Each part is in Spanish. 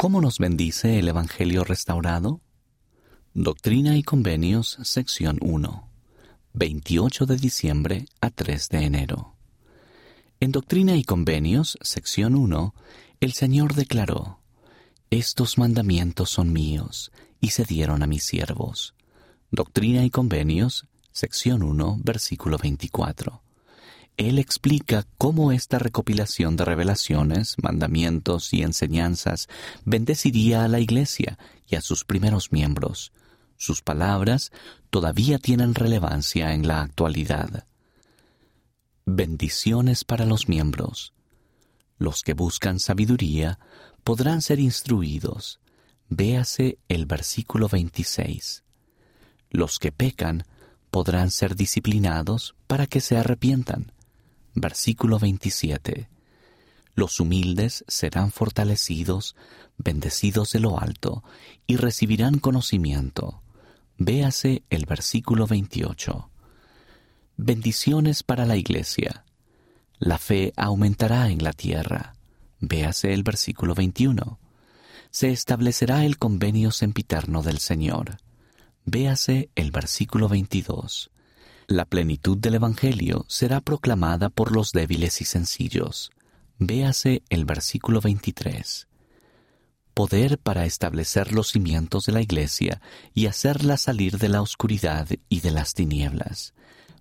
¿Cómo nos bendice el Evangelio restaurado? Doctrina y Convenios, sección 1, 28 de diciembre a 3 de enero. En Doctrina y Convenios, sección 1, el Señor declaró, Estos mandamientos son míos y se dieron a mis siervos. Doctrina y Convenios, sección 1, versículo 24 él explica cómo esta recopilación de revelaciones, mandamientos y enseñanzas bendeciría a la Iglesia y a sus primeros miembros. Sus palabras todavía tienen relevancia en la actualidad. Bendiciones para los miembros. Los que buscan sabiduría podrán ser instruidos. Véase el versículo 26. Los que pecan podrán ser disciplinados para que se arrepientan Versículo 27. Los humildes serán fortalecidos, bendecidos de lo alto, y recibirán conocimiento. Véase el versículo 28. Bendiciones para la iglesia. La fe aumentará en la tierra. Véase el versículo 21. Se establecerá el convenio sempiterno del Señor. Véase el versículo 22. La plenitud del Evangelio será proclamada por los débiles y sencillos. Véase el versículo 23. Poder para establecer los cimientos de la Iglesia y hacerla salir de la oscuridad y de las tinieblas.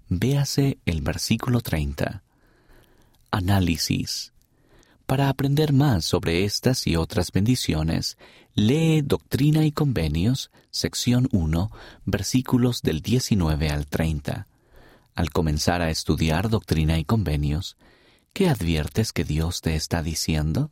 Véase el versículo 30. Análisis. Para aprender más sobre estas y otras bendiciones, lee Doctrina y Convenios, sección 1, versículos del 19 al 30. Al comenzar a estudiar doctrina y convenios, ¿qué adviertes que Dios te está diciendo?